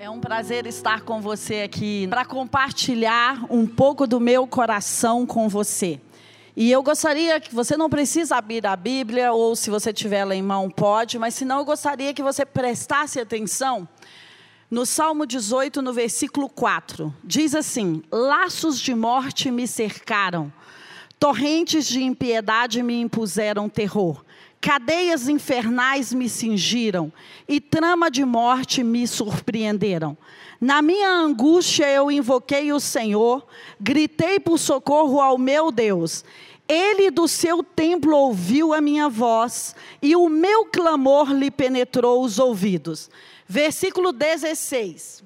É um prazer estar com você aqui para compartilhar um pouco do meu coração com você. E eu gostaria que você não precisa abrir a Bíblia, ou se você tiver ela em mão, pode, mas se não, eu gostaria que você prestasse atenção no Salmo 18, no versículo 4. Diz assim: Laços de morte me cercaram, torrentes de impiedade me impuseram terror. Cadeias infernais me cingiram e trama de morte me surpreenderam. Na minha angústia eu invoquei o Senhor, gritei por socorro ao meu Deus. Ele do seu templo ouviu a minha voz e o meu clamor lhe penetrou os ouvidos. Versículo 16.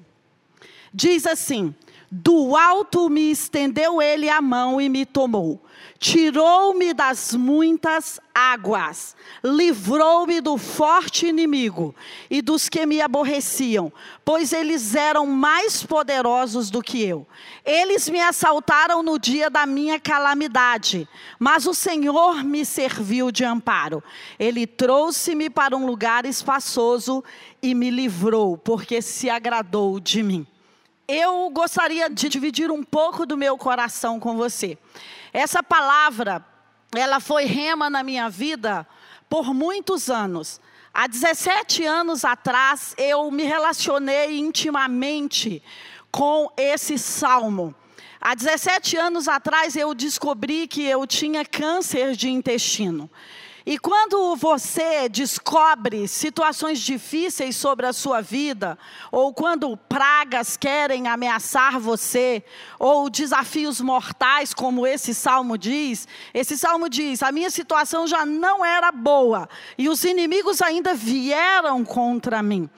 Diz assim: Do alto me estendeu ele a mão e me tomou tirou-me das muitas águas, livrou-me do forte inimigo e dos que me aborreciam, pois eles eram mais poderosos do que eu. Eles me assaltaram no dia da minha calamidade, mas o Senhor me serviu de amparo. Ele trouxe-me para um lugar espaçoso e me livrou, porque se agradou de mim. Eu gostaria de dividir um pouco do meu coração com você. Essa palavra, ela foi rema na minha vida por muitos anos. Há 17 anos atrás, eu me relacionei intimamente com esse salmo. Há 17 anos atrás, eu descobri que eu tinha câncer de intestino. E quando você descobre situações difíceis sobre a sua vida, ou quando pragas querem ameaçar você, ou desafios mortais, como esse salmo diz, esse salmo diz: a minha situação já não era boa, e os inimigos ainda vieram contra mim.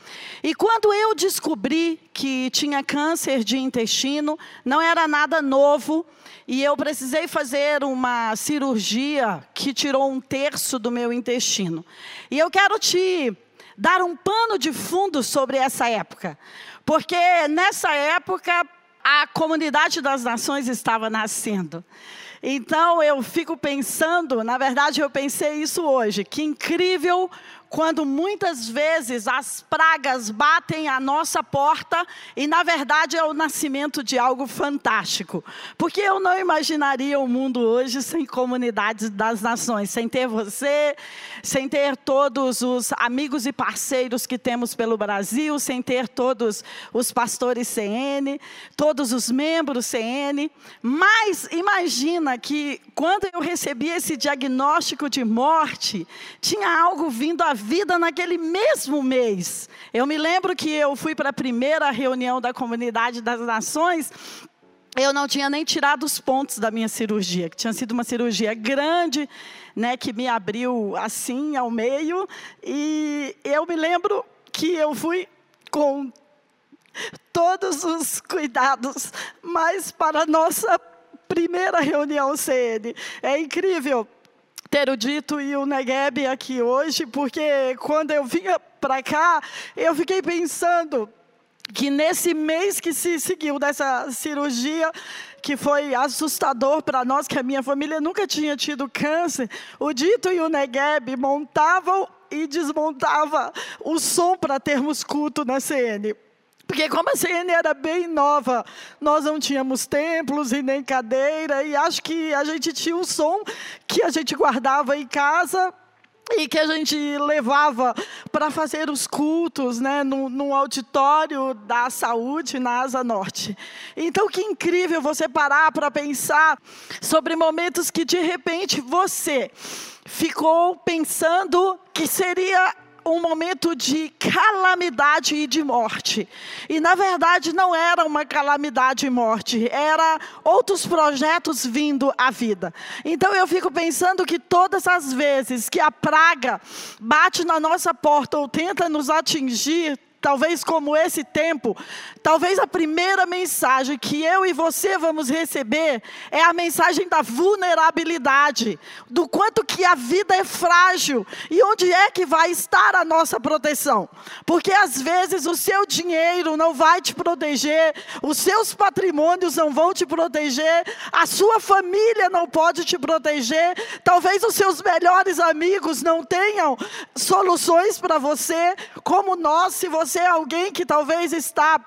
E quando eu descobri que tinha câncer de intestino, não era nada novo, e eu precisei fazer uma cirurgia que tirou um terço do meu intestino. E eu quero te dar um pano de fundo sobre essa época, porque nessa época a comunidade das nações estava nascendo. Então eu fico pensando, na verdade eu pensei isso hoje, que incrível quando muitas vezes as pragas batem à nossa porta e, na verdade, é o nascimento de algo fantástico. Porque eu não imaginaria o mundo hoje sem comunidades das nações, sem ter você, sem ter todos os amigos e parceiros que temos pelo Brasil, sem ter todos os pastores CN, todos os membros CN. Mas imagina que quando eu recebi esse diagnóstico de morte, tinha algo vindo à vida naquele mesmo mês. Eu me lembro que eu fui para a primeira reunião da Comunidade das Nações eu não tinha nem tirado os pontos da minha cirurgia, que tinha sido uma cirurgia grande, né, que me abriu assim ao meio, e eu me lembro que eu fui com todos os cuidados, mas para a nossa primeira reunião CN. É incrível ter o Dito e o Negueb aqui hoje, porque quando eu vinha para cá, eu fiquei pensando que nesse mês que se seguiu dessa cirurgia, que foi assustador para nós, que a minha família nunca tinha tido câncer, o Dito e o Negueb montavam e desmontavam o som para termos culto na CN. Porque como a CN era bem nova, nós não tínhamos templos e nem cadeira, e acho que a gente tinha um som que a gente guardava em casa e que a gente levava para fazer os cultos né, no, auditório da saúde na Asa Norte. Então, que incrível você parar para pensar sobre momentos que de repente você ficou pensando que seria um momento de calamidade e de morte. E na verdade não era uma calamidade e morte, era outros projetos vindo à vida. Então eu fico pensando que todas as vezes que a praga bate na nossa porta ou tenta nos atingir, talvez como esse tempo, talvez a primeira mensagem que eu e você vamos receber é a mensagem da vulnerabilidade, do quanto que a vida é frágil e onde é que vai estar a nossa proteção. Porque às vezes o seu dinheiro não vai te proteger, os seus patrimônios não vão te proteger, a sua família não pode te proteger, talvez os seus melhores amigos não tenham soluções para você, como nós, se você você é alguém que talvez está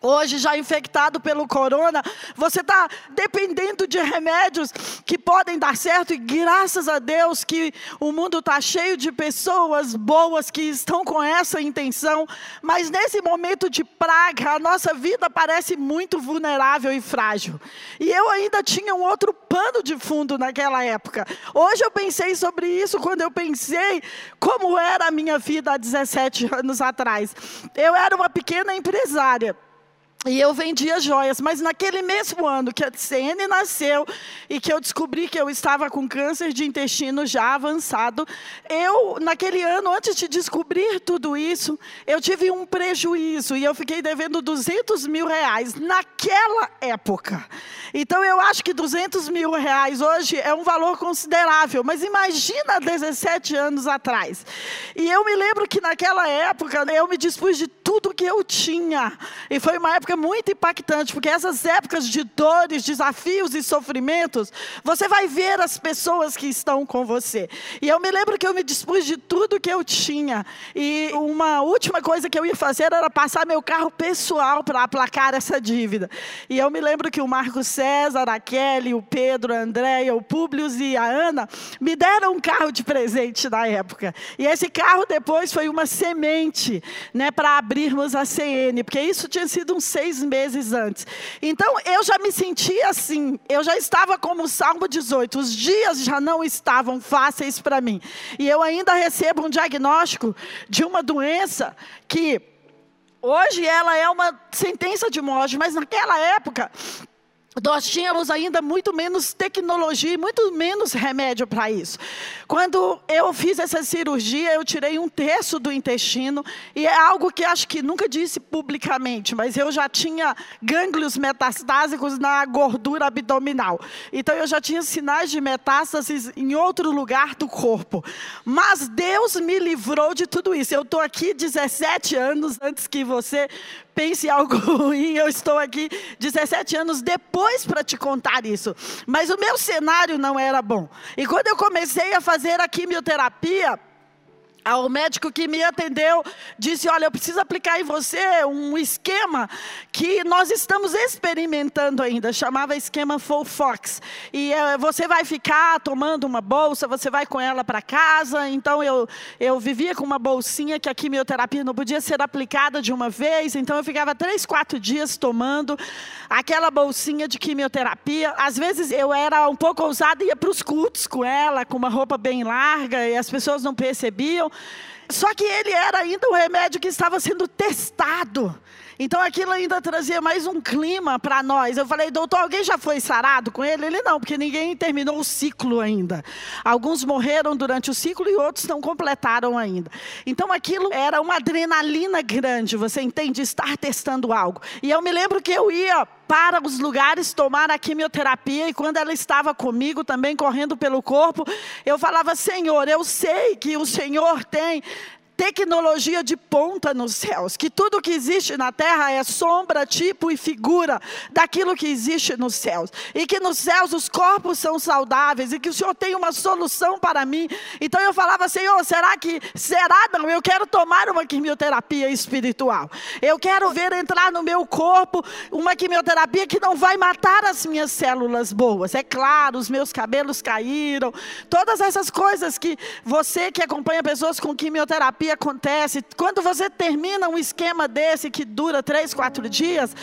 Hoje, já infectado pelo corona, você está dependendo de remédios que podem dar certo, e graças a Deus que o mundo está cheio de pessoas boas que estão com essa intenção, mas nesse momento de praga, a nossa vida parece muito vulnerável e frágil. E eu ainda tinha um outro pano de fundo naquela época. Hoje eu pensei sobre isso quando eu pensei como era a minha vida há 17 anos atrás. Eu era uma pequena empresária. E eu vendia joias, mas naquele mesmo ano que a CN nasceu e que eu descobri que eu estava com câncer de intestino já avançado, eu, naquele ano, antes de descobrir tudo isso, eu tive um prejuízo e eu fiquei devendo 200 mil reais naquela época. Então eu acho que 200 mil reais hoje é um valor considerável, mas imagina 17 anos atrás. E eu me lembro que naquela época eu me dispus de tudo que eu tinha. E foi uma época muito impactante, porque essas épocas de dores, desafios e sofrimentos, você vai ver as pessoas que estão com você. E eu me lembro que eu me dispus de tudo que eu tinha. E uma última coisa que eu ia fazer era passar meu carro pessoal para aplacar essa dívida. E eu me lembro que o Marco César, a Kelly, o Pedro, a Andréia, o Públio e a Ana me deram um carro de presente na época. E esse carro depois foi uma semente né, para abrirmos a CN, porque isso tinha sido seis seis meses antes. Então eu já me sentia assim, eu já estava como o Salmo 18, os dias já não estavam fáceis para mim. E eu ainda recebo um diagnóstico de uma doença que hoje ela é uma sentença de morte, mas naquela época nós tínhamos ainda muito menos tecnologia e muito menos remédio para isso. Quando eu fiz essa cirurgia, eu tirei um terço do intestino, e é algo que acho que nunca disse publicamente, mas eu já tinha gânglios metastásicos na gordura abdominal. Então eu já tinha sinais de metástases em outro lugar do corpo. Mas Deus me livrou de tudo isso. Eu estou aqui 17 anos antes que você pense algo ruim, eu estou aqui 17 anos depois para te contar isso. Mas o meu cenário não era bom. E quando eu comecei a fazer a quimioterapia, o médico que me atendeu disse: Olha, eu preciso aplicar em você um esquema que nós estamos experimentando ainda, chamava esquema Full Fox. E é, você vai ficar tomando uma bolsa, você vai com ela para casa. Então eu, eu vivia com uma bolsinha que a quimioterapia não podia ser aplicada de uma vez, então eu ficava três, quatro dias tomando aquela bolsinha de quimioterapia. Às vezes eu era um pouco ousada e ia para os cultos com ela, com uma roupa bem larga, e as pessoas não percebiam. Só que ele era ainda um remédio que estava sendo testado. Então aquilo ainda trazia mais um clima para nós. Eu falei, doutor, alguém já foi sarado com ele? Ele não, porque ninguém terminou o ciclo ainda. Alguns morreram durante o ciclo e outros não completaram ainda. Então aquilo era uma adrenalina grande, você entende? Estar testando algo. E eu me lembro que eu ia para os lugares tomar a quimioterapia e quando ela estava comigo também correndo pelo corpo, eu falava: Senhor, eu sei que o Senhor tem tecnologia de ponta nos céus, que tudo que existe na terra é sombra, tipo e figura daquilo que existe nos céus, e que nos céus os corpos são saudáveis e que o Senhor tem uma solução para mim. Então eu falava, Senhor, será que será não? Eu quero tomar uma quimioterapia espiritual. Eu quero ver entrar no meu corpo uma quimioterapia que não vai matar as minhas células boas. É claro, os meus cabelos caíram, todas essas coisas que você que acompanha pessoas com quimioterapia acontece. Quando você termina um esquema desse que dura três, quatro dias,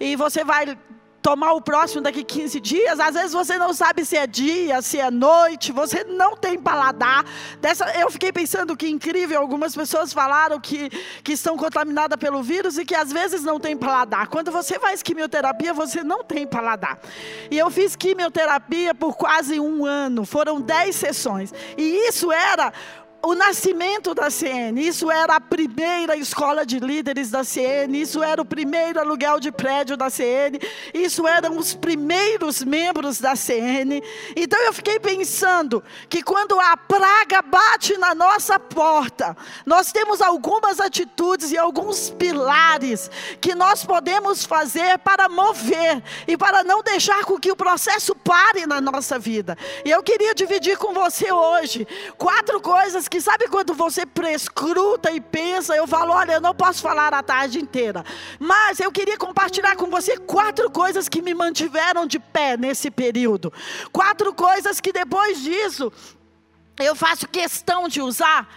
e você vai tomar o próximo daqui 15 dias, às vezes você não sabe se é dia, se é noite, você não tem paladar. Dessa, eu fiquei pensando que incrível, algumas pessoas falaram que, que estão contaminadas pelo vírus e que às vezes não tem paladar. Quando você faz quimioterapia, você não tem paladar. E eu fiz quimioterapia por quase um ano, foram 10 sessões. E isso era o nascimento da CN, isso era a primeira escola de líderes da CN, isso era o primeiro aluguel de prédio da CN, isso eram os primeiros membros da CN. Então eu fiquei pensando que quando a praga bate na nossa porta, nós temos algumas atitudes e alguns pilares que nós podemos fazer para mover e para não deixar com que o processo pare na nossa vida. E eu queria dividir com você hoje quatro coisas que sabe quando você prescruta e pensa, eu falo, olha, eu não posso falar a tarde inteira. Mas eu queria compartilhar com você quatro coisas que me mantiveram de pé nesse período. Quatro coisas que depois disso eu faço questão de usar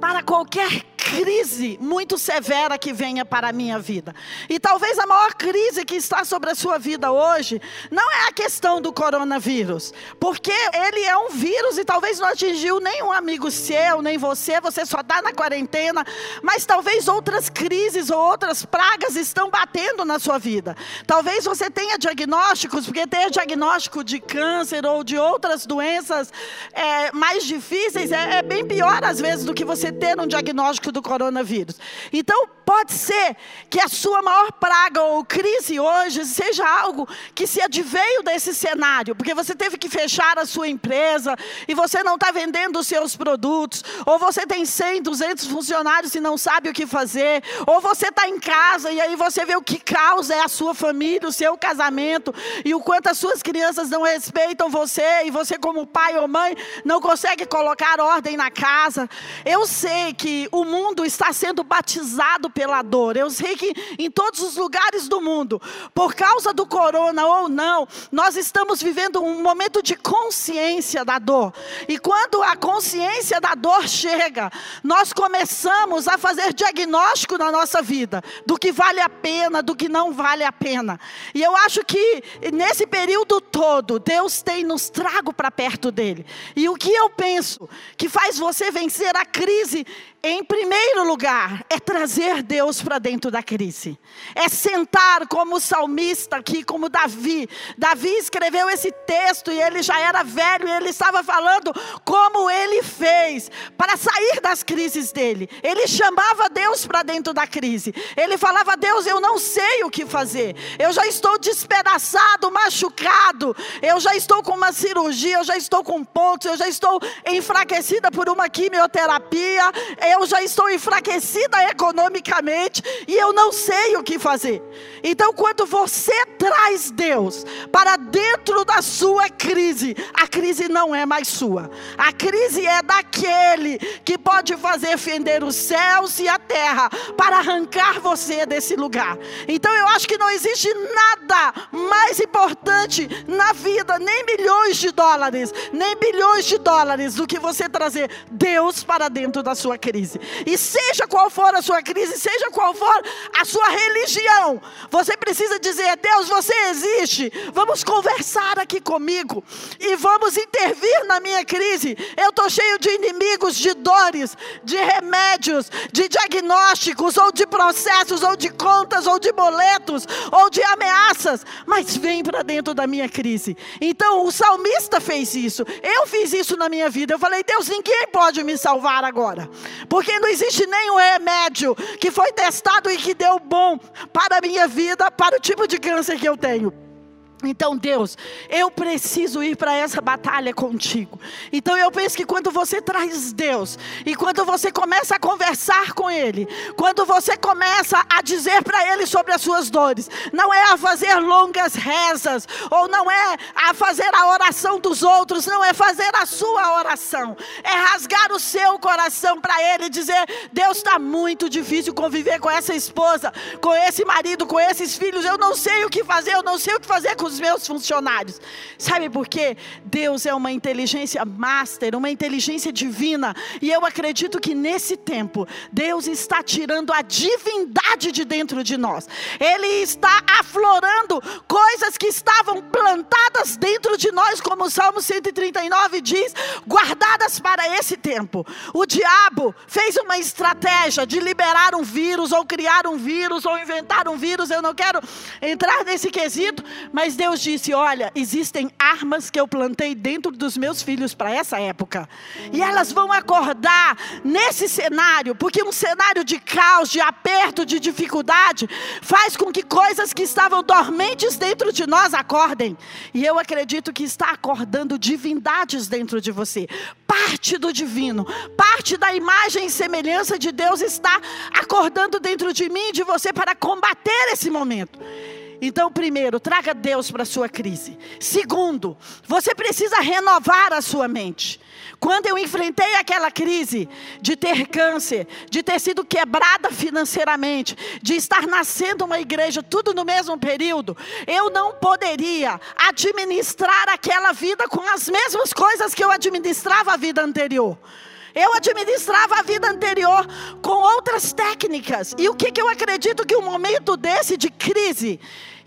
para qualquer crise muito severa que venha para a minha vida. E talvez a maior crise que está sobre a sua vida hoje não é a questão do coronavírus, porque ele é um vírus e talvez não atingiu nenhum amigo seu, nem você, você só está na quarentena, mas talvez outras crises ou outras pragas estão batendo na sua vida. Talvez você tenha diagnósticos, porque ter diagnóstico de câncer ou de outras doenças é, mais difíceis é, é bem pior às vezes do que você ter um diagnóstico do coronavírus. Então, pode ser que a sua maior praga ou crise hoje seja algo que se adveio desse cenário, porque você teve que fechar a sua empresa e você não está vendendo os seus produtos, ou você tem 100, 200 funcionários e não sabe o que fazer, ou você está em casa e aí você vê o que causa é a sua família, o seu casamento e o quanto as suas crianças não respeitam você e você como pai ou mãe não consegue colocar ordem na casa. Eu sei que o mundo está sendo batizado pela dor. Eu sei que em todos os lugares do mundo, por causa do corona ou não, nós estamos vivendo um momento de consciência da dor. E quando a consciência da dor chega, nós começamos a fazer diagnóstico na nossa vida do que vale a pena, do que não vale a pena. E eu acho que nesse período todo, Deus tem nos trago para perto dele. E o que eu penso que faz você vencer a crise em primeiro lugar, é trazer Deus para dentro da crise. É sentar como o salmista aqui, como Davi. Davi escreveu esse texto e ele já era velho e ele estava falando como ele fez para sair das crises dele. Ele chamava Deus para dentro da crise. Ele falava: Deus, eu não sei o que fazer. Eu já estou despedaçado, machucado. Eu já estou com uma cirurgia, eu já estou com pontos, eu já estou enfraquecida por uma quimioterapia eu já estou enfraquecida economicamente e eu não sei o que fazer. Então, quando você traz Deus para dentro da sua crise, a crise não é mais sua, a crise é daquele que pode fazer fender os céus e a terra para arrancar você desse lugar. Então, eu acho que não existe nada mais importante na vida, nem milhões de dólares, nem bilhões de dólares, do que você trazer Deus para dentro da sua crise crise. E seja qual for a sua crise, seja qual for a sua religião, você precisa dizer: Deus, você existe. Vamos conversar aqui comigo e vamos intervir na minha crise. Eu estou cheio de inimigos, de dores, de remédios, de diagnósticos, ou de processos, ou de contas, ou de boletos, ou de ameaças. Mas vem para dentro da minha crise. Então o salmista fez isso. Eu fiz isso na minha vida. Eu falei: Deus, ninguém pode me salvar agora. Porque não existe nenhum remédio que foi testado e que deu bom para a minha vida, para o tipo de câncer que eu tenho. Então, Deus, eu preciso ir para essa batalha contigo. Então, eu penso que quando você traz Deus, e quando você começa a conversar com Ele, quando você começa a dizer para Ele sobre as suas dores, não é a fazer longas rezas, ou não é a fazer a oração dos outros, não é fazer a sua oração, é rasgar o seu coração para Ele e dizer: Deus, está muito difícil conviver com essa esposa, com esse marido, com esses filhos, eu não sei o que fazer, eu não sei o que fazer com os meus funcionários. Sabe por quê? Deus é uma inteligência master, uma inteligência divina. E eu acredito que nesse tempo, Deus está tirando a divindade de dentro de nós. Ele está aflorando coisas que estavam plantadas dentro de nós, como o Salmo 139 diz, guardadas para esse tempo. O diabo fez uma estratégia de liberar um vírus, ou criar um vírus, ou inventar um vírus. Eu não quero entrar nesse quesito, mas Deus disse: Olha, existem armas que eu plantei dentro dos meus filhos para essa época, e elas vão acordar nesse cenário, porque um cenário de caos, de aperto, de dificuldade, faz com que coisas que estavam dormentes dentro de nós acordem, e eu acredito que está acordando divindades dentro de você, parte do divino, parte da imagem e semelhança de Deus está acordando dentro de mim e de você para combater esse momento. Então, primeiro, traga Deus para a sua crise. Segundo, você precisa renovar a sua mente. Quando eu enfrentei aquela crise de ter câncer, de ter sido quebrada financeiramente, de estar nascendo uma igreja, tudo no mesmo período, eu não poderia administrar aquela vida com as mesmas coisas que eu administrava a vida anterior. Eu administrava a vida anterior com outras técnicas. E o que, que eu acredito que um momento desse de crise,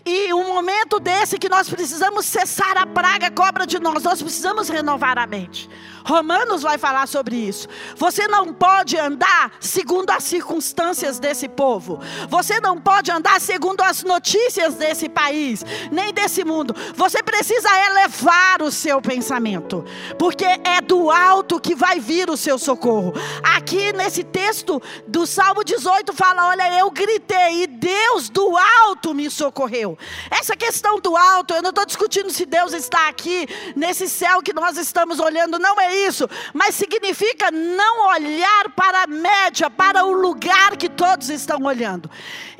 e um momento desse que nós precisamos cessar a praga cobra de nós, nós precisamos renovar a mente. Romanos vai falar sobre isso. Você não pode andar segundo as circunstâncias desse povo. Você não pode andar segundo as notícias desse país, nem desse mundo. Você precisa elevar o seu pensamento, porque é do alto que vai vir o seu socorro. Aqui nesse texto do Salmo 18 fala: Olha, eu gritei e Deus do alto me socorreu. Essa questão do alto, eu não estou discutindo se Deus está aqui nesse céu que nós estamos olhando, não é isso, mas significa não olhar para a média, para o lugar que todos estão olhando.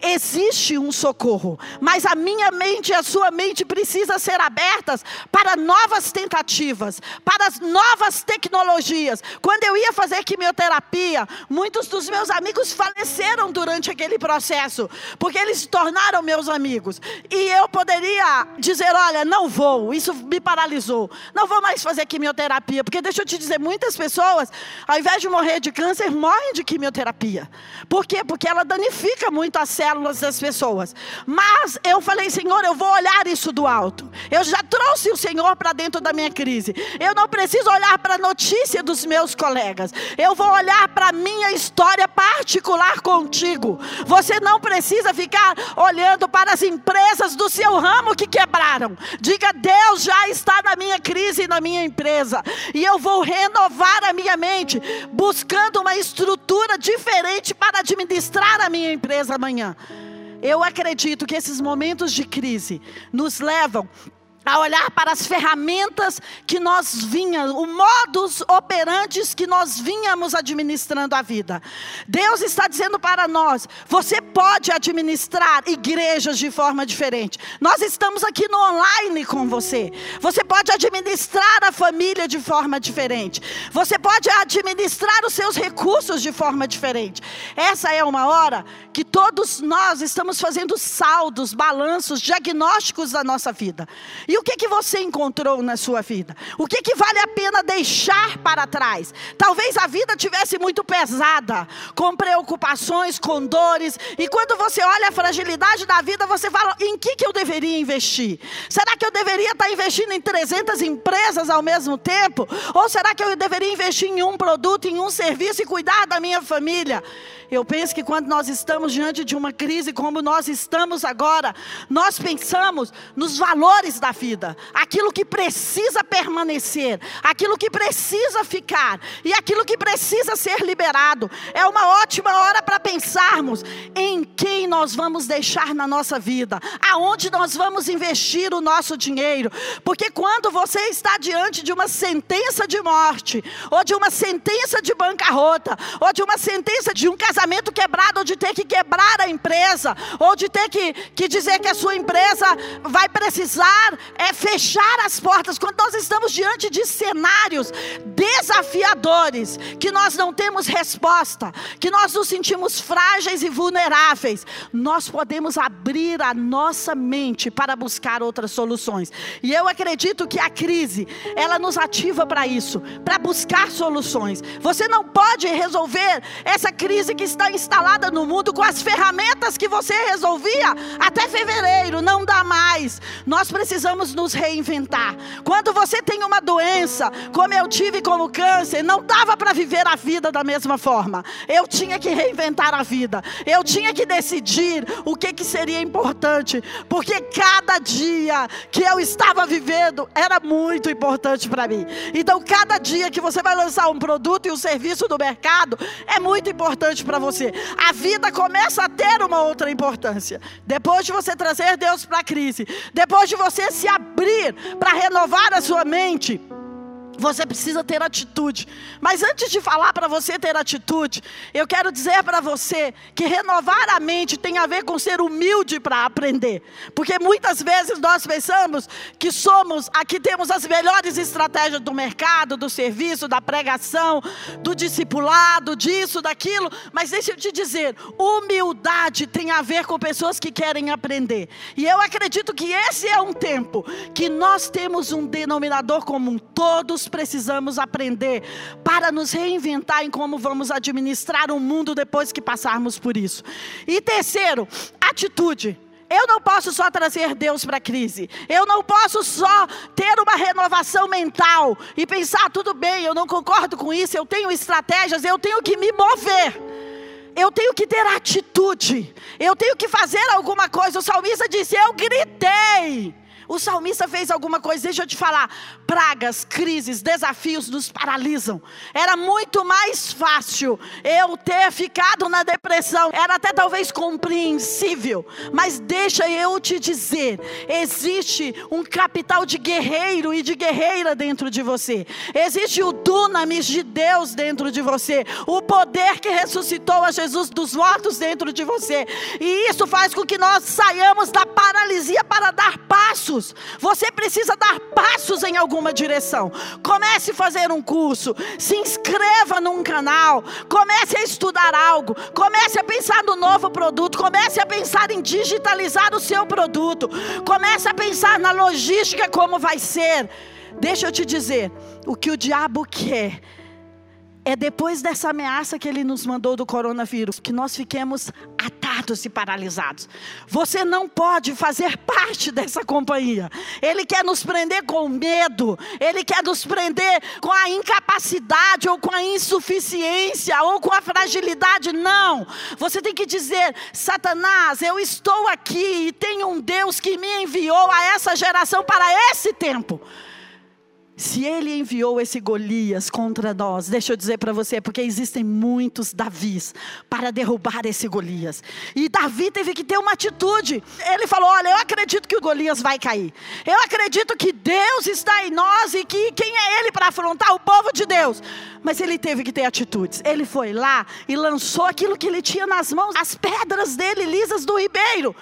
Existe um socorro, mas a minha mente e a sua mente precisam ser abertas para novas tentativas, para as novas tecnologias. Quando eu ia fazer quimioterapia, muitos dos meus amigos faleceram durante aquele processo, porque eles se tornaram meus amigos. E eu poderia dizer: olha, não vou, isso me paralisou, não vou mais fazer quimioterapia, porque deixa eu te dizer, muitas pessoas, ao invés de morrer de câncer, morrem de quimioterapia. Por quê? Porque ela danifica muito as células das pessoas. Mas eu falei, Senhor, eu vou olhar isso do alto. Eu já trouxe o Senhor para dentro da minha crise. Eu não preciso olhar para a notícia dos meus colegas. Eu vou olhar para a minha história particular contigo. Você não precisa ficar olhando para as empresas do seu ramo que quebraram. Diga, Deus já está na minha crise e na minha empresa. E eu vou renovar a minha mente, buscando uma estrutura diferente para administrar a minha empresa amanhã. Eu acredito que esses momentos de crise nos levam a olhar para as ferramentas que nós vinhamos, o modus operantes que nós vinhamos administrando a vida. Deus está dizendo para nós: você pode administrar igrejas de forma diferente. Nós estamos aqui no online com você. Você pode administrar a família de forma diferente. Você pode administrar os seus recursos de forma diferente. Essa é uma hora que todos nós estamos fazendo saldos, balanços, diagnósticos da nossa vida. E o que que você encontrou na sua vida? O que que vale a pena deixar para trás? Talvez a vida tivesse muito pesada, com preocupações, com dores, e quando você olha a fragilidade da vida, você fala: em que que eu deveria investir? Será que eu deveria estar investindo em 300 empresas ao mesmo tempo? Ou será que eu deveria investir em um produto, em um serviço e cuidar da minha família? Eu penso que quando nós estamos diante de uma crise como nós estamos agora, nós pensamos nos valores da vida, aquilo que precisa permanecer, aquilo que precisa ficar e aquilo que precisa ser liberado. É uma ótima hora para pensarmos em quem nós vamos deixar na nossa vida, aonde nós vamos investir o nosso dinheiro, porque quando você está diante de uma sentença de morte, ou de uma sentença de bancarrota, ou de uma sentença de um casamento, casamento quebrado, ou de ter que quebrar a empresa, ou de ter que, que dizer que a sua empresa vai precisar é, fechar as portas. Quando nós estamos diante de cenários desafiadores, que nós não temos resposta, que nós nos sentimos frágeis e vulneráveis, nós podemos abrir a nossa mente para buscar outras soluções. E eu acredito que a crise, ela nos ativa para isso, para buscar soluções. Você não pode resolver essa crise que está instalada no mundo com as ferramentas que você resolvia até fevereiro, não dá mais. Nós precisamos nos reinventar. Quando você tem uma doença, como eu tive como câncer, não dava para viver a vida da mesma forma. Eu tinha que reinventar a vida. Eu tinha que decidir o que, que seria importante, porque cada dia que eu estava vivendo era muito importante para mim. Então, cada dia que você vai lançar um produto e um serviço no mercado é muito importante para você. A vida começa a ter uma outra importância. Depois de você trazer Deus para a crise, depois de você se abrir para renovar a sua mente, Você precisa ter atitude. Mas antes de falar para você ter atitude, eu quero dizer para você que renovar a mente tem a ver com ser humilde para aprender. Porque muitas vezes nós pensamos que somos, aqui temos as melhores estratégias do mercado, do serviço, da pregação, do discipulado, disso, daquilo. Mas deixa eu te dizer, humildade tem a ver com pessoas que querem aprender. E eu acredito que esse é um tempo que nós temos um denominador comum. Todos precisamos aprender para nos reinventar em como vamos administrar o mundo depois que passarmos por isso. E terceiro, atitude. Eu não posso só trazer Deus para a crise. Eu não posso só ter uma renovação mental e pensar, tudo bem, eu não concordo com isso, eu tenho estratégias, eu tenho que me mover. Eu tenho que ter atitude. Eu tenho que fazer alguma coisa. O salmista disse: Eu gritei. O salmista fez alguma coisa, deixa eu te falar. Pragas, crises, desafios nos paralisam. Era muito mais fácil eu ter ficado na depressão. Era até talvez compreensível. Mas deixa eu te dizer: existe um capital de guerreiro e de guerreira dentro de você. Existe o dunamis de Deus dentro de você. O poder que ressuscitou a Jesus dos mortos dentro de você. E isso faz com que nós saiamos da paralisia para dar passos passos. Você precisa dar passos em alguma direção. Comece a fazer um curso, se inscreva num canal, comece a estudar algo, comece a pensar no novo produto, comece a pensar em digitalizar o seu produto, comece a pensar na logística como vai ser. Deixa eu te dizer, o que o diabo quer é depois dessa ameaça que ele nos mandou do coronavírus que nós fiquemos atados e paralisados. Você não pode fazer parte dessa companhia. Ele quer nos prender com medo, ele quer nos prender com a incapacidade ou com a insuficiência ou com a fragilidade. Não. Você tem que dizer: Satanás, eu estou aqui e tenho um Deus que me enviou a essa geração para esse tempo. Se ele enviou esse Golias contra nós, deixa eu dizer para você, porque existem muitos Davis para derrubar esse Golias. E Davi teve que ter uma atitude. Ele falou: Olha, eu acredito que o Golias vai cair. Eu acredito que Deus está em nós e que quem é ele para afrontar o povo de Deus? Mas ele teve que ter atitudes. Ele foi lá e lançou aquilo que ele tinha nas mãos, as pedras dele lisas do ribeiro.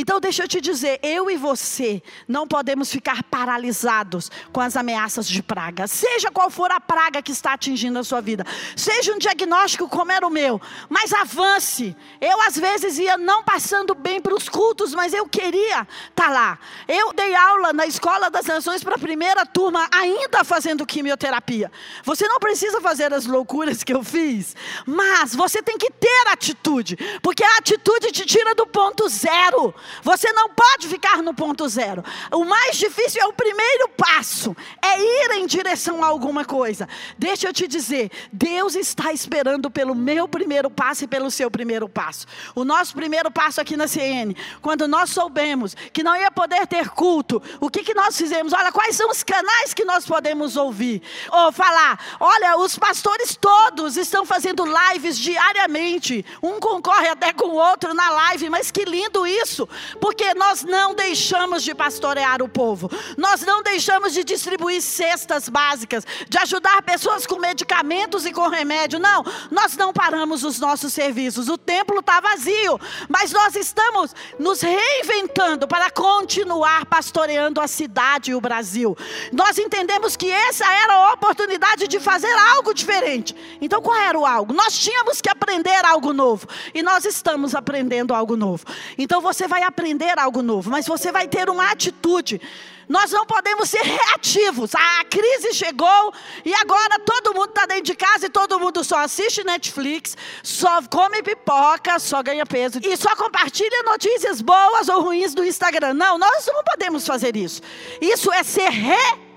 Então, deixa eu te dizer, eu e você não podemos ficar paralisados com as ameaças de praga, seja qual for a praga que está atingindo a sua vida, seja um diagnóstico como era o meu, mas avance. Eu, às vezes, ia não passando bem para os cultos, mas eu queria estar tá lá. Eu dei aula na Escola das Nações para a primeira turma, ainda fazendo quimioterapia. Você não precisa fazer as loucuras que eu fiz, mas você tem que ter atitude, porque a atitude te tira do ponto zero. Você não pode ficar no ponto zero. O mais difícil é o primeiro passo, é ir em direção a alguma coisa. Deixa eu te dizer, Deus está esperando pelo meu primeiro passo e pelo seu primeiro passo. O nosso primeiro passo aqui na CN, quando nós soubemos que não ia poder ter culto, o que, que nós fizemos? Olha, quais são os canais que nós podemos ouvir? Ou falar, olha, os pastores todos estão fazendo lives diariamente. Um concorre até com o outro na live, mas que lindo isso! Porque nós não deixamos de pastorear o povo, nós não deixamos de distribuir cestas básicas, de ajudar pessoas com medicamentos e com remédio. Não, nós não paramos os nossos serviços. O templo está vazio, mas nós estamos nos reinventando para continuar pastoreando a cidade e o Brasil. Nós entendemos que essa era a oportunidade de fazer algo diferente. Então, qual era o algo? Nós tínhamos que aprender algo novo e nós estamos aprendendo algo novo. Então, você vai aprender algo novo, mas você vai ter uma atitude. Nós não podemos ser reativos. A crise chegou e agora todo mundo está dentro de casa e todo mundo só assiste Netflix, só come pipoca, só ganha peso e só compartilha notícias boas ou ruins do Instagram. Não, nós não podemos fazer isso. Isso é ser reativo.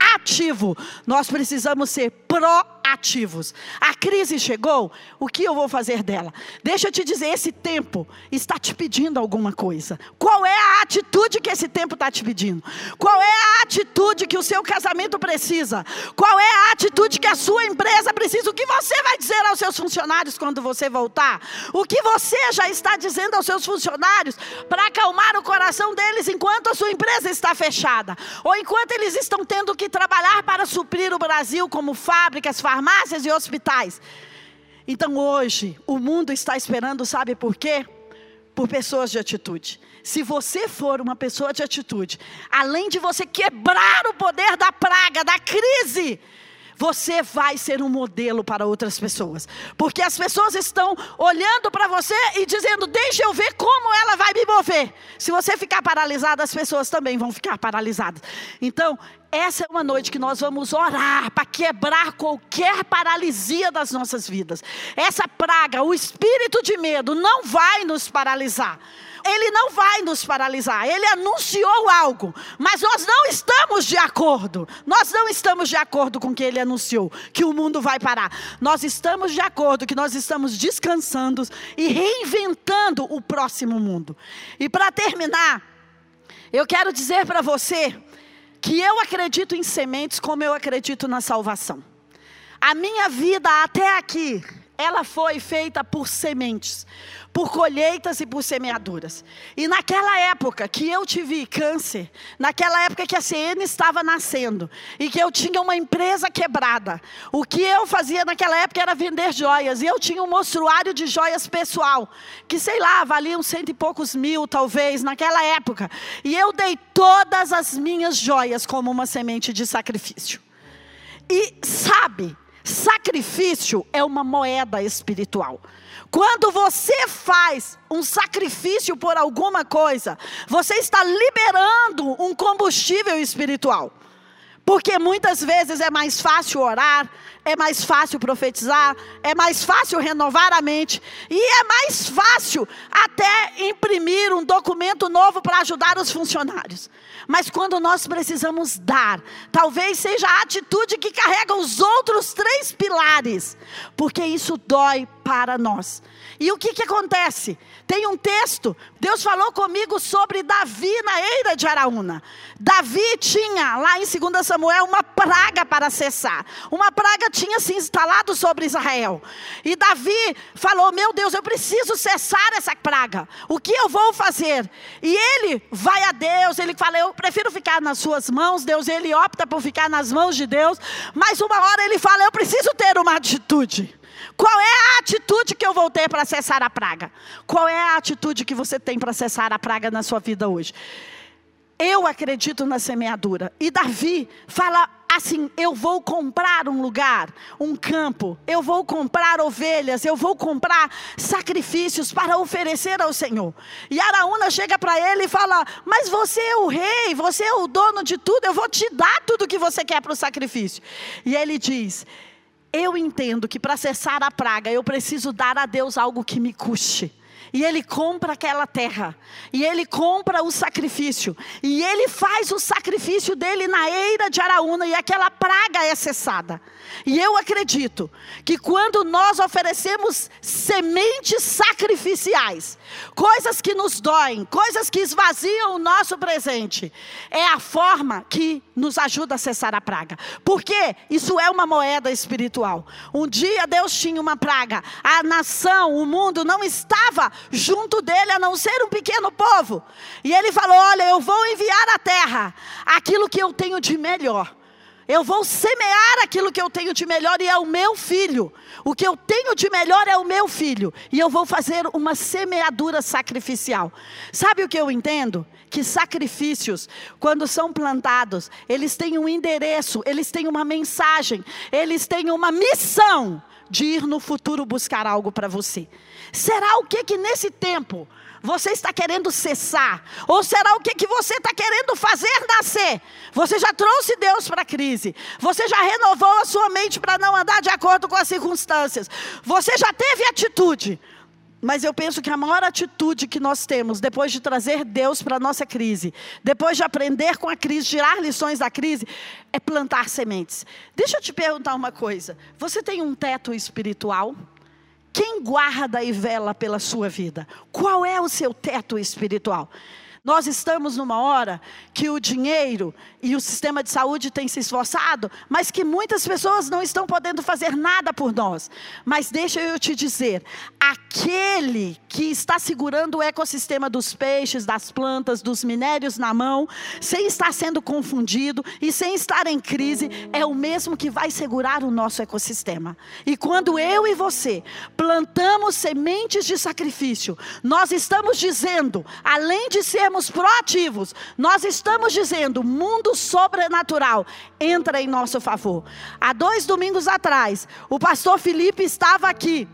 Nós precisamos ser proativos. A crise chegou, o que eu vou fazer dela? Deixa eu te dizer, esse tempo está te pedindo alguma coisa. Qual é a a atitude que esse tempo está te pedindo? Qual é a atitude que o seu casamento precisa? Qual é a atitude que a sua empresa precisa? O que você vai dizer aos seus funcionários quando você voltar? O que você já está dizendo aos seus funcionários para acalmar o coração deles enquanto a sua empresa está fechada? Ou enquanto eles estão tendo que trabalhar para suprir o Brasil como fábricas, farmácias e hospitais? Então hoje, o mundo está esperando, sabe por quê? Por pessoas de atitude. Se você for uma pessoa de atitude, além de você quebrar o poder da praga, da crise, você vai ser um modelo para outras pessoas. Porque as pessoas estão olhando para você e dizendo: Deixa eu ver como ela vai me mover. Se você ficar paralisado, as pessoas também vão ficar paralisadas. Então, essa é uma noite que nós vamos orar para quebrar qualquer paralisia das nossas vidas. Essa praga, o espírito de medo, não vai nos paralisar. Ele não vai nos paralisar. Ele anunciou algo, mas nós não estamos de acordo. Nós não estamos de acordo com o que ele anunciou, que o mundo vai parar. Nós estamos de acordo que nós estamos descansando e reinventando o próximo mundo. E para terminar, eu quero dizer para você que eu acredito em sementes como eu acredito na salvação. A minha vida até aqui, ela foi feita por sementes, por colheitas e por semeaduras. E naquela época que eu tive câncer, naquela época que a CN estava nascendo e que eu tinha uma empresa quebrada, o que eu fazia naquela época era vender joias. E eu tinha um mostruário de joias pessoal, que sei lá, valia uns cento e poucos mil talvez naquela época. E eu dei todas as minhas joias como uma semente de sacrifício. E sabe, sacrifício é uma moeda espiritual. Quando você faz um sacrifício por alguma coisa, você está liberando um combustível espiritual. Porque muitas vezes é mais fácil orar, é mais fácil profetizar, é mais fácil renovar a mente, e é mais fácil até imprimir um documento novo para ajudar os funcionários. Mas quando nós precisamos dar, talvez seja a atitude que carrega os outros três pilares, porque isso dói para nós. E o que, que acontece? Tem um texto, Deus falou comigo sobre Davi na eira de Araúna. Davi tinha lá em 2 Samuel uma praga para cessar. Uma praga tinha se instalado sobre Israel. E Davi falou: Meu Deus, eu preciso cessar essa praga. O que eu vou fazer? E ele vai a Deus, ele fala: Eu prefiro ficar nas suas mãos. Deus, ele opta por ficar nas mãos de Deus. Mas uma hora ele fala: Eu preciso ter uma atitude. Qual é a atitude que eu vou ter para cessar a praga? Qual é a atitude que você tem para cessar a praga na sua vida hoje? Eu acredito na semeadura. E Davi fala assim: eu vou comprar um lugar, um campo, eu vou comprar ovelhas, eu vou comprar sacrifícios para oferecer ao Senhor. E Araúna chega para ele e fala: Mas você é o rei, você é o dono de tudo, eu vou te dar tudo que você quer para o sacrifício. E ele diz: Eu entendo que para cessar a praga eu preciso dar a Deus algo que me custe. E ele compra aquela terra, e ele compra o sacrifício, e ele faz o sacrifício dele na eira de Araúna, e aquela praga é cessada. E eu acredito que quando nós oferecemos sementes sacrificiais, coisas que nos doem, coisas que esvaziam o nosso presente, é a forma que nos ajuda a cessar a praga. Porque isso é uma moeda espiritual. Um dia Deus tinha uma praga, a nação, o mundo não estava junto dele a não ser um pequeno povo. E ele falou: Olha, eu vou enviar à terra aquilo que eu tenho de melhor. Eu vou semear aquilo que eu tenho de melhor e é o meu filho. O que eu tenho de melhor é o meu filho. E eu vou fazer uma semeadura sacrificial. Sabe o que eu entendo? Que sacrifícios, quando são plantados, eles têm um endereço, eles têm uma mensagem, eles têm uma missão de ir no futuro buscar algo para você. Será o que que nesse tempo você está querendo cessar? Ou será o que, que você está querendo fazer nascer? Você já trouxe Deus para a crise. Você já renovou a sua mente para não andar de acordo com as circunstâncias. Você já teve atitude. Mas eu penso que a maior atitude que nós temos depois de trazer Deus para a nossa crise, depois de aprender com a crise, tirar lições da crise, é plantar sementes. Deixa eu te perguntar uma coisa: você tem um teto espiritual? Quem guarda e vela pela sua vida? Qual é o seu teto espiritual? Nós estamos numa hora que o dinheiro e o sistema de saúde têm se esforçado, mas que muitas pessoas não estão podendo fazer nada por nós. Mas deixa eu te dizer: aquele que está segurando o ecossistema dos peixes, das plantas, dos minérios na mão, sem estar sendo confundido e sem estar em crise, é o mesmo que vai segurar o nosso ecossistema. E quando eu e você plantamos sementes de sacrifício, nós estamos dizendo, além de ser sermos proativos, nós estamos dizendo: mundo sobrenatural entra em nosso favor. Há dois domingos atrás, o pastor Felipe estava aqui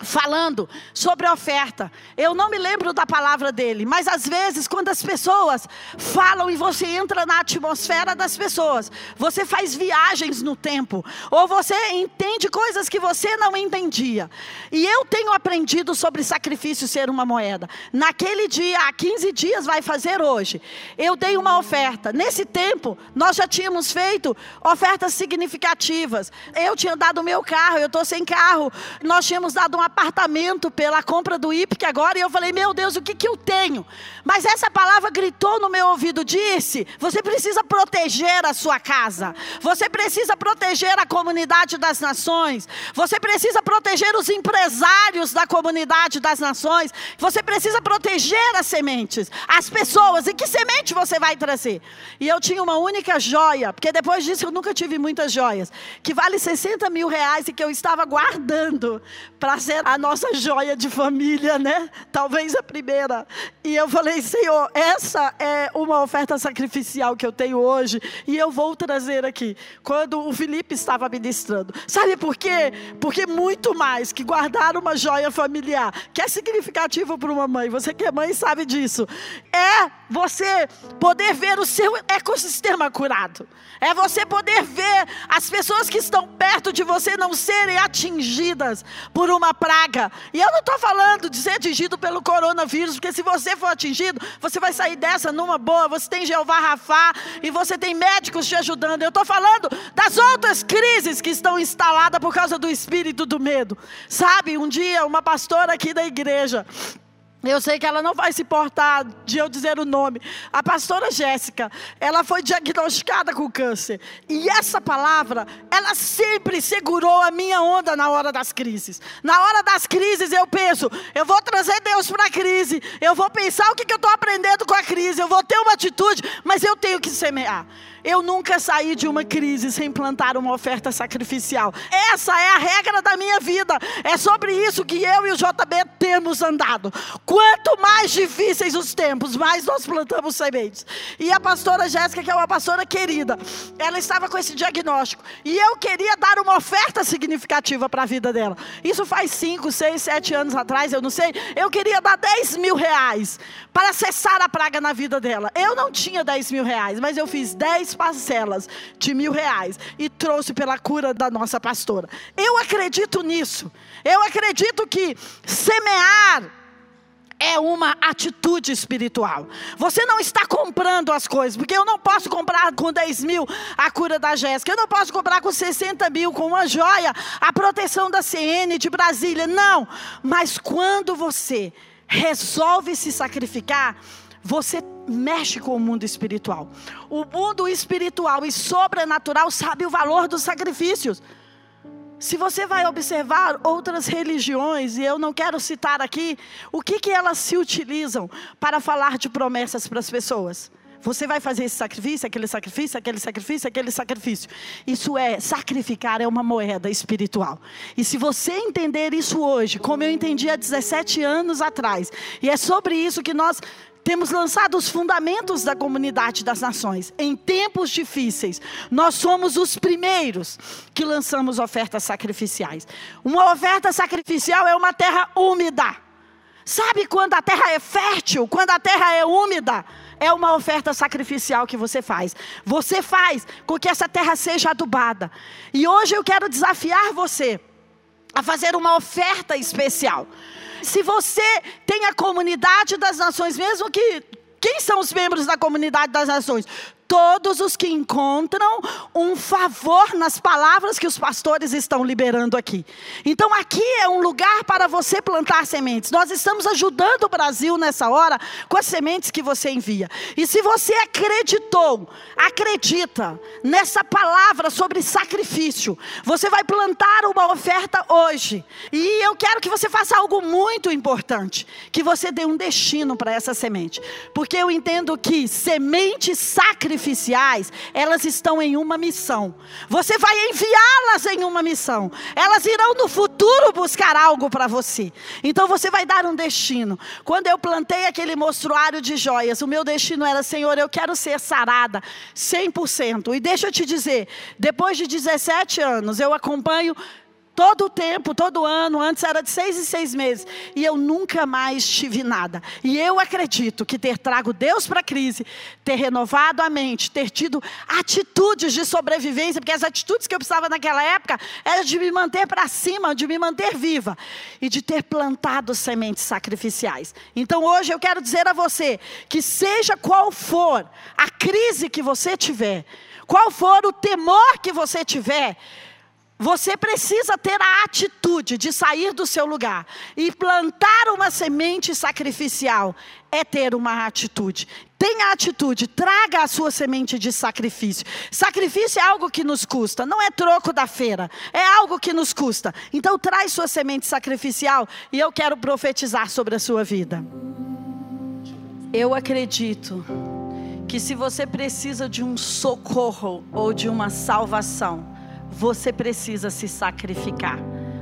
falando sobre oferta. Eu não me lembro da palavra dele, mas às vezes, quando as pessoas falam e você entra na atmosfera das pessoas, você faz viagens no tempo, ou você entende coisas que você não entendia. E eu tenho aprendido sobre sacrifício ser uma moeda. Naquele dia, há 15 dias, vai fazer hoje, eu dei uma oferta. Nesse tempo, nós já tínhamos feito ofertas significativas. Eu tinha dado o meu carro, eu estou sem carro. Nós tínhamos dado uma apartamento pela compra do IPC agora e eu falei, meu Deus, o que, que eu tenho? Mas essa palavra gritou no meu ouvido, disse: você precisa proteger a sua casa, você precisa proteger a comunidade das nações, você precisa proteger os empresários da comunidade das nações, você precisa proteger as sementes, as pessoas. E que semente você vai trazer? E eu tinha uma única joia, porque depois disso eu nunca tive muitas joias, que vale 60 mil reais e que eu estava guardando para ser a nossa joia de família, né? Talvez a primeira. E eu falei, Senhor, essa é uma oferta sacrificial que eu tenho hoje e eu vou trazer aqui. Quando o Felipe estava ministrando. Sabe por quê? Porque muito mais que guardar uma joia familiar, que é significativo para uma mãe, você que é mãe sabe disso, é você poder ver o seu ecossistema curado. É você poder ver as pessoas que estão perto de você não serem atingidas por uma praga. E eu não estou falando de ser atingido pelo coronavírus, porque se você for atingido, você vai sair dessa numa boa. Você tem Jeová Rafá e você tem médicos te ajudando. Eu estou falando das outras crises que estão instaladas por causa do espírito do medo. Sabe, um dia uma pastora aqui da igreja eu sei que ela não vai se importar de eu dizer o nome. A pastora Jéssica, ela foi diagnosticada com câncer. E essa palavra, ela sempre segurou a minha onda na hora das crises. Na hora das crises eu penso, eu vou trazer Deus para a crise. Eu vou pensar o que, que eu estou aprendendo com a crise. Eu vou ter uma atitude, mas eu tenho que semear. Eu nunca saí de uma crise sem plantar uma oferta sacrificial. Essa é a regra da minha vida. É sobre isso que eu e o JB temos andado. Quanto mais difíceis os tempos, mais nós plantamos sementes. E a pastora Jéssica, que é uma pastora querida, ela estava com esse diagnóstico. E eu queria dar uma oferta significativa para a vida dela. Isso faz 5, 6, 7 anos atrás, eu não sei. Eu queria dar 10 mil reais para cessar a praga na vida dela. Eu não tinha 10 mil reais, mas eu fiz 10 parcelas de mil reais e trouxe pela cura da nossa pastora. Eu acredito nisso. Eu acredito que semear é uma atitude espiritual. Você não está comprando as coisas, porque eu não posso comprar com 10 mil a cura da Jéssica, eu não posso comprar com 60 mil, com uma joia, a proteção da CN de Brasília. Não. Mas quando você resolve se sacrificar, você mexe com o mundo espiritual. O mundo espiritual e sobrenatural sabe o valor dos sacrifícios. Se você vai observar outras religiões, e eu não quero citar aqui, o que, que elas se utilizam para falar de promessas para as pessoas? Você vai fazer esse sacrifício, aquele sacrifício, aquele sacrifício, aquele sacrifício. Isso é, sacrificar é uma moeda espiritual. E se você entender isso hoje, como eu entendi há 17 anos atrás, e é sobre isso que nós temos lançado os fundamentos da comunidade das nações. Em tempos difíceis, nós somos os primeiros que lançamos ofertas sacrificiais. Uma oferta sacrificial é uma terra úmida. Sabe quando a terra é fértil, quando a terra é úmida? É uma oferta sacrificial que você faz. Você faz com que essa terra seja adubada. E hoje eu quero desafiar você a fazer uma oferta especial. Se você tem a comunidade das nações, mesmo que. Quem são os membros da comunidade das nações? Todos os que encontram um favor nas palavras que os pastores estão liberando aqui. Então aqui é um lugar para você plantar sementes. Nós estamos ajudando o Brasil nessa hora com as sementes que você envia. E se você acreditou, acredita nessa palavra sobre sacrifício, você vai plantar uma oferta hoje. E eu quero que você faça algo muito importante, que você dê um destino para essa semente. Porque eu entendo que sementes sacrificiais, elas estão em uma missão. Você vai enviá-las em uma missão. Elas irão no futuro buscar algo para você. Então você vai dar um destino. Quando eu plantei aquele mostruário de joias, o meu destino era, Senhor, eu quero ser sarada 100%. E deixa eu te dizer, depois de 17 anos, eu acompanho Todo o tempo, todo ano, antes era de seis em seis meses. E eu nunca mais tive nada. E eu acredito que ter trago Deus para a crise, ter renovado a mente, ter tido atitudes de sobrevivência, porque as atitudes que eu precisava naquela época eram de me manter para cima, de me manter viva. E de ter plantado sementes sacrificiais. Então hoje eu quero dizer a você que seja qual for a crise que você tiver, qual for o temor que você tiver, você precisa ter a atitude de sair do seu lugar e plantar uma semente sacrificial. É ter uma atitude. Tenha atitude, traga a sua semente de sacrifício. Sacrifício é algo que nos custa, não é troco da feira, é algo que nos custa. Então traz sua semente sacrificial e eu quero profetizar sobre a sua vida. Eu acredito que se você precisa de um socorro ou de uma salvação, você precisa se sacrificar.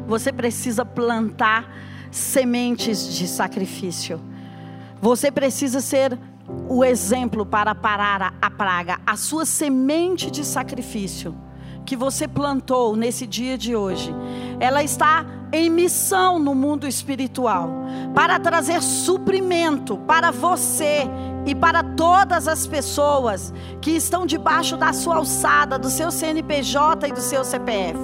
Você precisa plantar sementes de sacrifício. Você precisa ser o exemplo para parar a, praga. A sua semente de sacrifício que você plantou nesse dia de hoje, ela está em missão no mundo espiritual para trazer suprimento para você e para todas as pessoas que estão debaixo da sua alçada, do seu CNPJ e do seu CPF.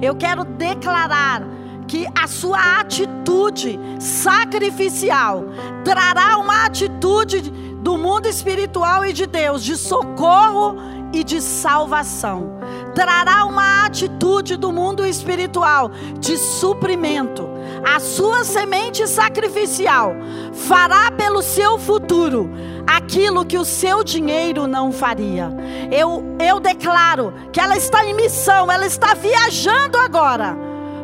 Eu quero declarar que a sua atitude sacrificial trará uma atitude do mundo espiritual e de Deus de socorro e de salvação. Trará uma atitude do mundo espiritual de suprimento. A sua semente sacrificial fará pelo seu futuro aquilo que o seu dinheiro não faria. Eu, eu declaro que ela está em missão, ela está viajando agora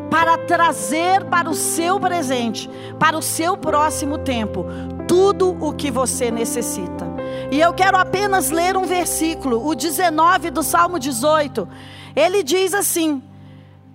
para trazer para o seu presente, para o seu próximo tempo, tudo o que você necessita. E eu quero apenas ler um versículo, o 19 do Salmo 18. Ele diz assim: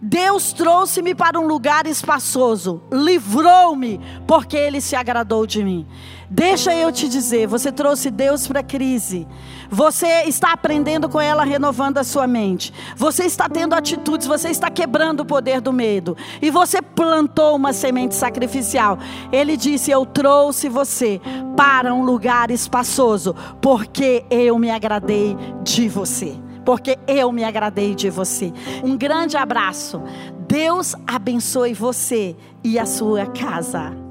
Deus trouxe-me para um lugar espaçoso, livrou-me, porque Ele se agradou de mim. Deixa eu te dizer, você trouxe Deus para a crise. Você está aprendendo com ela, renovando a sua mente. Você está tendo atitudes, você está quebrando o poder do medo. E você plantou uma semente sacrificial. Ele disse: Eu trouxe você para um lugar espaçoso, porque eu me agradei de você porque eu me agradei de você. Um grande abraço. Deus abençoe você e a sua casa.